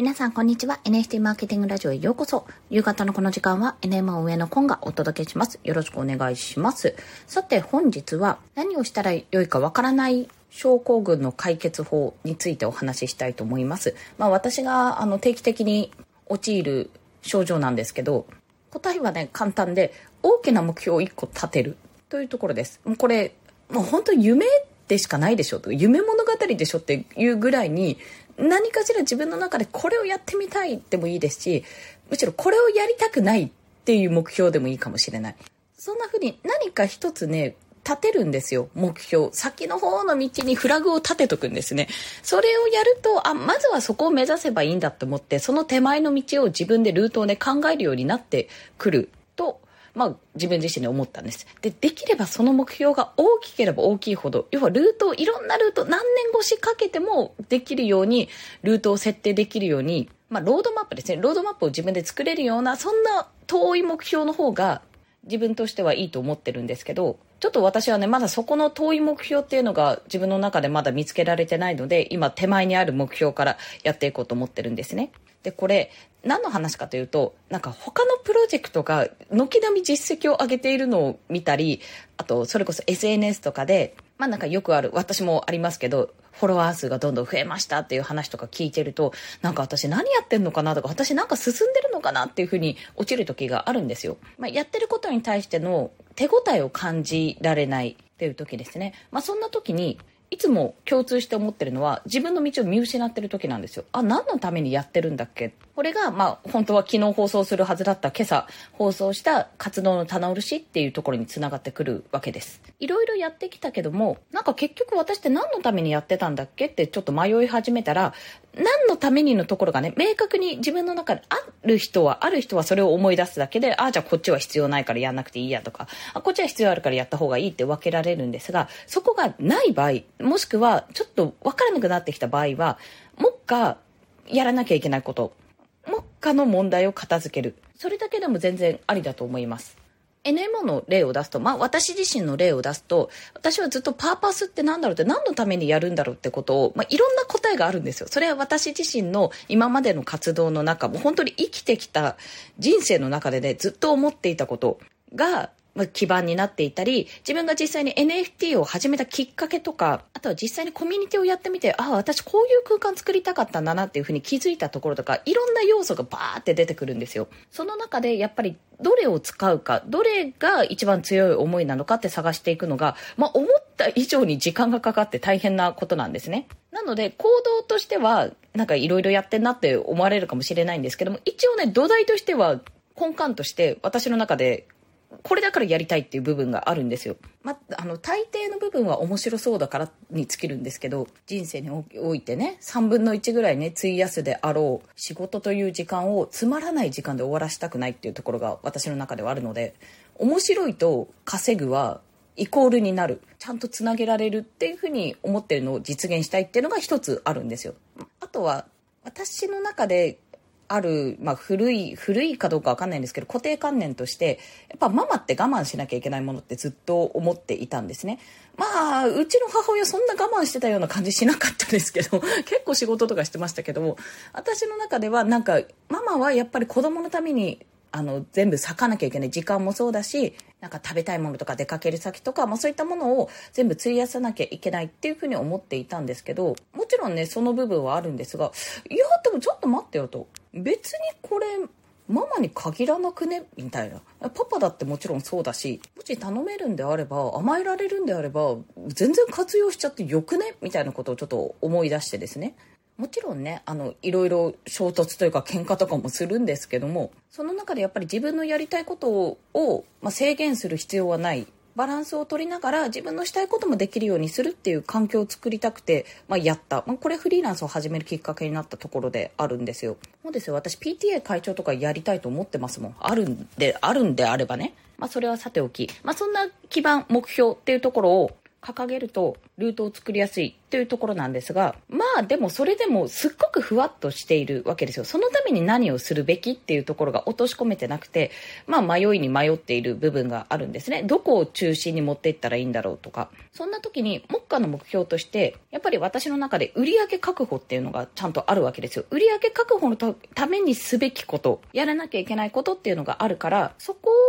皆さん、こんにちは。NFT マーケティングラジオへようこそ。夕方のこの時間は NMO 上のコンがお届けします。よろしくお願いします。さて、本日は何をしたらよいかわからない症候群の解決法についてお話ししたいと思います。まあ、私があの定期的に陥る症状なんですけど、答えはね、簡単で、大きな目標を1個立てるというところです。もうこれ、もう本当夢でしかないでしょと夢物語でしょっていうぐらいに何かしら自分の中でこれをやってみたいでもいいですし、むしろこれをやりたくないっていう目標でもいいかもしれない。そんな風に何か一つね、立てるんですよ、目標。先の方の道にフラグを立てとくんですね。それをやると、あ、まずはそこを目指せばいいんだって思って、その手前の道を自分でルートをね、考えるようになってくる、まあ、自分自身で思ったんです。で、できればその目標が大きければ大きいほど、要はルートを、いろんなルート、何年越しかけてもできるように、ルートを設定できるように、まあ、ロードマップですね。ロードマップを自分で作れるような、そんな遠い目標の方が、自分としてはいいと思ってるんですけど、ちょっと私はね、まだそこの遠い目標っていうのが自分の中でまだ見つけられてないので、今手前にある目標からやっていこうと思ってるんですね。で、これ、何の話かというと、なんか他のプロジェクトが軒並み実績を上げているのを見たり、あと、それこそ SNS とかで、まあなんかよくある、私もありますけど、フォロワー数がどんどん増えましたっていう話とか聞いてると、なんか私何やってんのかなとか、私なんか進んでるのかなっていうふうに落ちる時があるんですよ。まあ、やってることに対しての手応えを感じられないっていう時ですね。まあそんな時に、いつも共通して思ってるのは自分の道を見失ってる時なんですよ。あ、何のためにやってるんだっけこれが、まあ、本当は昨日放送するはずだった今朝放送した活動の棚卸しっていうところにつながってくるわけです。いろいろやってきたけども、なんか結局私って何のためにやってたんだっけってちょっと迷い始めたら、何のためにのところがね、明確に自分の中である人は、ある人はそれを思い出すだけで、ああ、じゃあこっちは必要ないからやんなくていいやとか、あこっちは必要あるからやった方がいいって分けられるんですが、そこがない場合、もしくはちょっと分からなくなってきた場合は、もっかやらなきゃいけないこと、かの問題を片付ける。それだけでも全然ありだと思います。NMO の例を出すと、まあ私自身の例を出すと、私はずっとパーパスって何だろうって何のためにやるんだろうってことを、まあいろんな答えがあるんですよ。それは私自身の今までの活動の中、も本当に生きてきた人生の中でね、ずっと思っていたことが、基盤になっていたり、自分が実際に NFT を始めたきっかけとか、あとは実際にコミュニティをやってみて、ああ、私こういう空間作りたかったんだなっていうふうに気づいたところとか、いろんな要素がバーって出てくるんですよ。その中でやっぱりどれを使うか、どれが一番強い思いなのかって探していくのが、まあ思った以上に時間がかかって大変なことなんですね。なので行動としては、なんかいろいろやってんなって思われるかもしれないんですけども、一応ね、土台としては根幹として私の中でこれだからやりたいっていう部分があるんですよ。ま、あの、大抵の部分は面白そうだからに尽きるんですけど、人生においてね、3分の1ぐらいね、費やすであろう仕事という時間をつまらない時間で終わらしたくないっていうところが私の中ではあるので、面白いと稼ぐはイコールになる。ちゃんとつなげられるっていうふうに思ってるのを実現したいっていうのが一つあるんですよ。あとは、私の中である、まあ、古い、古いかどうかわかんないんですけど、固定観念として、やっぱママって我慢しなきゃいけないものってずっと思っていたんですね。まあ、うちの母親そんな我慢してたような感じしなかったですけど、結構仕事とかしてましたけども、私の中ではなんか、ママはやっぱり子供のためにあの、全部咲かなきゃいけない時間もそうだし、なんか食べたいものとか出かける先とか、まあそういったものを全部費やさなきゃいけないっていうふうに思っていたんですけど、もちろんね、その部分はあるんですが、いや、でもちょっと待ってよと。別にこれ、ママに限らなくねみたいな。パパだってもちろんそうだし、もし頼めるんであれば、甘えられるんであれば、全然活用しちゃってよくねみたいなことをちょっと思い出してですね。もちろんねあのいろいろ衝突というか喧嘩とかもするんですけどもその中でやっぱり自分のやりたいことを、まあ、制限する必要はない。バランスを取りながら自分のしたいこともできるようにするっていう環境を作りたくて、まあ、やった、まあ、これフリーランスを始めるきっかけになったところであるんですよ。そうですよ。私 PTA 会長とかやりたいと思ってますもん。あるんであるんであればね、まあ、それはさておき、まあ、そんな基盤目標っていうところを掲げるとルートを作りやすいというところなんですが、まあでもそれでもすっごくふわっとしているわけですよ。そのために何をするべきっていうところが落とし込めてなくて、まあ迷いに迷っている部分があるんですね。どこを中心に持っていったらいいんだろうとか。そんな時に目下の目標として、やっぱり私の中で売上確保っていうのがちゃんとあるわけですよ。売上確保のためにすべきこと、やらなきゃいけないことっていうのがあるから、そこを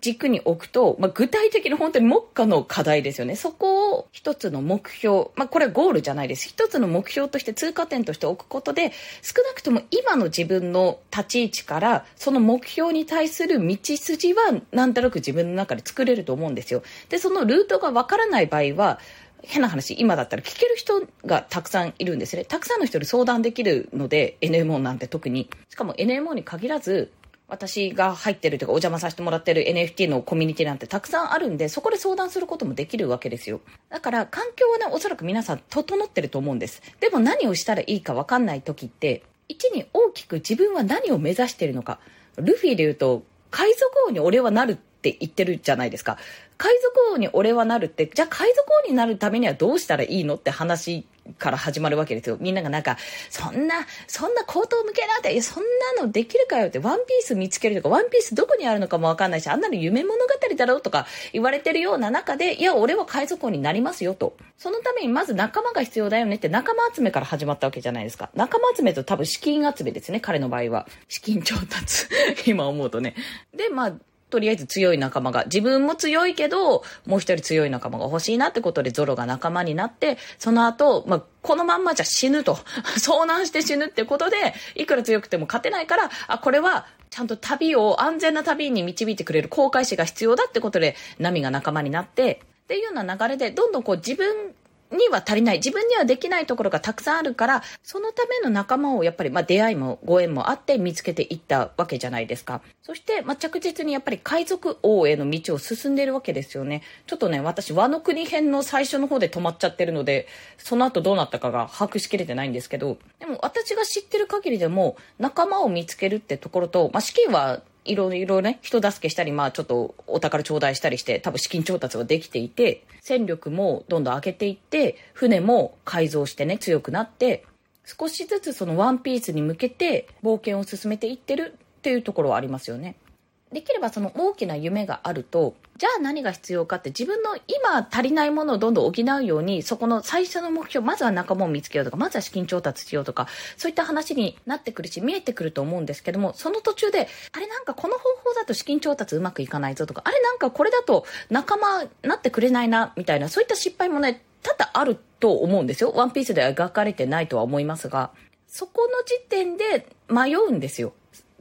軸に置くと、まあ、具体的に本当に目下の課題ですよね。そこを一つの目標、まあ、これはゴールじゃないです。一つの目標として通過点として置くことで、少なくとも今の自分の立ち位置から、その目標に対する道筋は、なんとなく自分の中で作れると思うんですよ。で、そのルートがわからない場合は、変な話、今だったら聞ける人がたくさんいるんですね。たくさんの人に相談できるので、NMO なんて特に。しかも NMO に限らず、私が入ってるというかお邪魔させてもらってる NFT のコミュニティなんてたくさんあるんで、そこで相談することもできるわけですよ。だから環境はね、おそらく皆さん整ってると思うんです。でも何をしたらいいかわかんない時って、一に大きく自分は何を目指してるのか。ルフィで言うと、海賊王に俺はなるって言ってるじゃないですか。海賊王に俺はなるって、じゃあ海賊王になるためにはどうしたらいいのって話から始まるわけですよ。みんながなんか、そんな、そんな口頭向けなんて、いや、そんなのできるかよって、ワンピース見つけるとか、ワンピースどこにあるのかもわかんないし、あんなの夢物語だろうとか言われてるような中で、いや、俺は海賊王になりますよと。そのためにまず仲間が必要だよねって仲間集めから始まったわけじゃないですか。仲間集めと多分資金集めですね、彼の場合は。資金調達。今思うとね。で、まあ、とりあえず強い仲間が、自分も強いけど、もう一人強い仲間が欲しいなってことでゾロが仲間になって、その後、まあ、このまんまじゃ死ぬと。遭難して死ぬってことで、いくら強くても勝てないから、あ、これは、ちゃんと旅を、安全な旅に導いてくれる航海士が必要だってことで、ナミが仲間になって、っていうような流れで、どんどんこう自分には足りない。自分にはできないところがたくさんあるから、そのための仲間をやっぱり、まあ出会いもご縁もあって見つけていったわけじゃないですか。そして、まあ着実にやっぱり海賊王への道を進んでいるわけですよね。ちょっとね、私、和の国編の最初の方で止まっちゃってるので、その後どうなったかが把握しきれてないんですけど、でも私が知ってる限りでも、仲間を見つけるってところと、まあ資金はいろいろね、人助けしたり、まあちょっとお宝頂戴したりして、多分資金調達ができていて、戦力もどんどん上げていって、船も改造してね、強くなって、少しずつそのワンピースに向けて冒険を進めていってるっていうところはありますよね。できればその大きな夢があると、じゃあ何が必要かって自分の今足りないものをどんどん補うように、そこの最初の目標、まずは仲間を見つけようとか、まずは資金調達しようとか、そういった話になってくるし、見えてくると思うんですけども、その途中で、あれなんかこの方法だと資金調達うまくいかないぞとか、あれなんかこれだと仲間なってくれないな、みたいな、そういった失敗もね、多々あると思うんですよ。ワンピースでは描かれてないとは思いますが、そこの時点で迷うんですよ。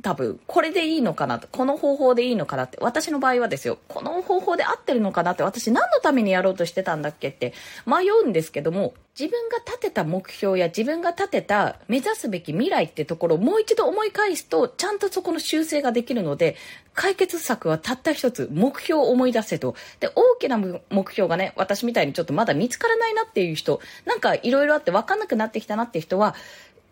多分、これでいいのかなと、この方法でいいのかなって、私の場合はですよ、この方法で合ってるのかなって、私何のためにやろうとしてたんだっけって迷うんですけども、自分が立てた目標や自分が立てた目指すべき未来ってところをもう一度思い返すと、ちゃんとそこの修正ができるので、解決策はたった一つ、目標を思い出せと。で、大きな目標がね、私みたいにちょっとまだ見つからないなっていう人、なんかいろいろあって分かんなくなってきたなっていう人は、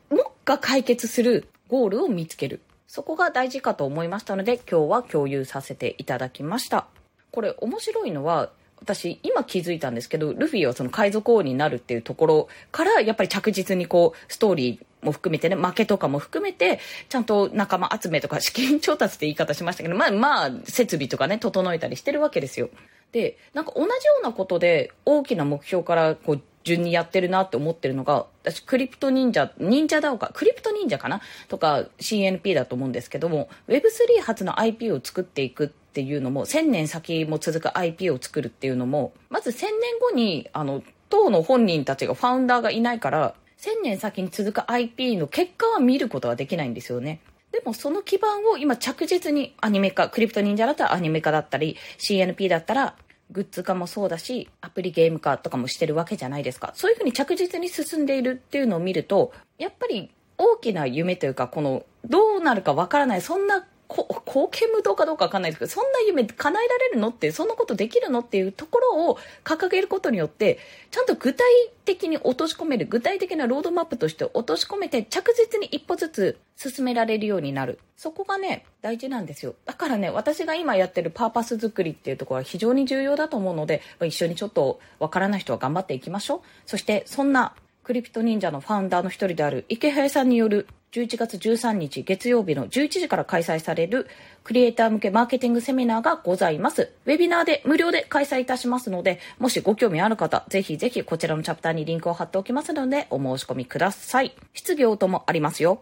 もっか解決するゴールを見つける。そこが大事かと思いましたので、今日は共有させていただきました。これ面白いのは、私今気づいたんですけど、ルフィはその海賊王になるっていうところから、やっぱり着実にこう、ストーリーも含めてね、負けとかも含めて、ちゃんと仲間集めとか資金調達って言い方しましたけど、まあまあ、設備とかね、整えたりしてるわけですよ。で、なんか同じようなことで大きな目標からこう順にやってるなって思ってるのが、私、クリプト忍者、忍者だおか、クリプト忍者かな？とか CNP だと思うんですけども、Web3 発の IP を作っていくっていうのも、1000年先も続く IP を作るっていうのも、まず1000年後に、あの、当の本人たちがファウンダーがいないから、1000年先に続く IP の結果は見ることはできないんですよね。でもその基盤を今着実にアニメ化、クリプト忍者だったらアニメ化だったり、CNP だったらグッズ化もそうだし、アプリゲーム化とかもしてるわけじゃないですか。そういうふうに着実に進んでいるっていうのを見ると、やっぱり大きな夢というか、この、どうなるかわからない、そんなこ貢献無道かどうかわかんないですけど、そんな夢叶えられるのって、そんなことできるのっていうところを掲げることによって、ちゃんと具体的に落とし込める、具体的なロードマップとして落とし込めて、着実に一歩ずつ進められるようになる。そこがね、大事なんですよ。だからね、私が今やってるパーパス作りっていうところは非常に重要だと思うので、一緒にちょっとわからない人は頑張っていきましょう。そして、そんなクリプト忍者のファウンダーの一人である池早さんによる11月13日月曜日の11時から開催されるクリエイター向けマーケティングセミナーがございます。ウェビナーで無料で開催いたしますので、もしご興味ある方、ぜひぜひこちらのチャプターにリンクを貼っておきますので、お申し込みください。質疑応答もありますよ。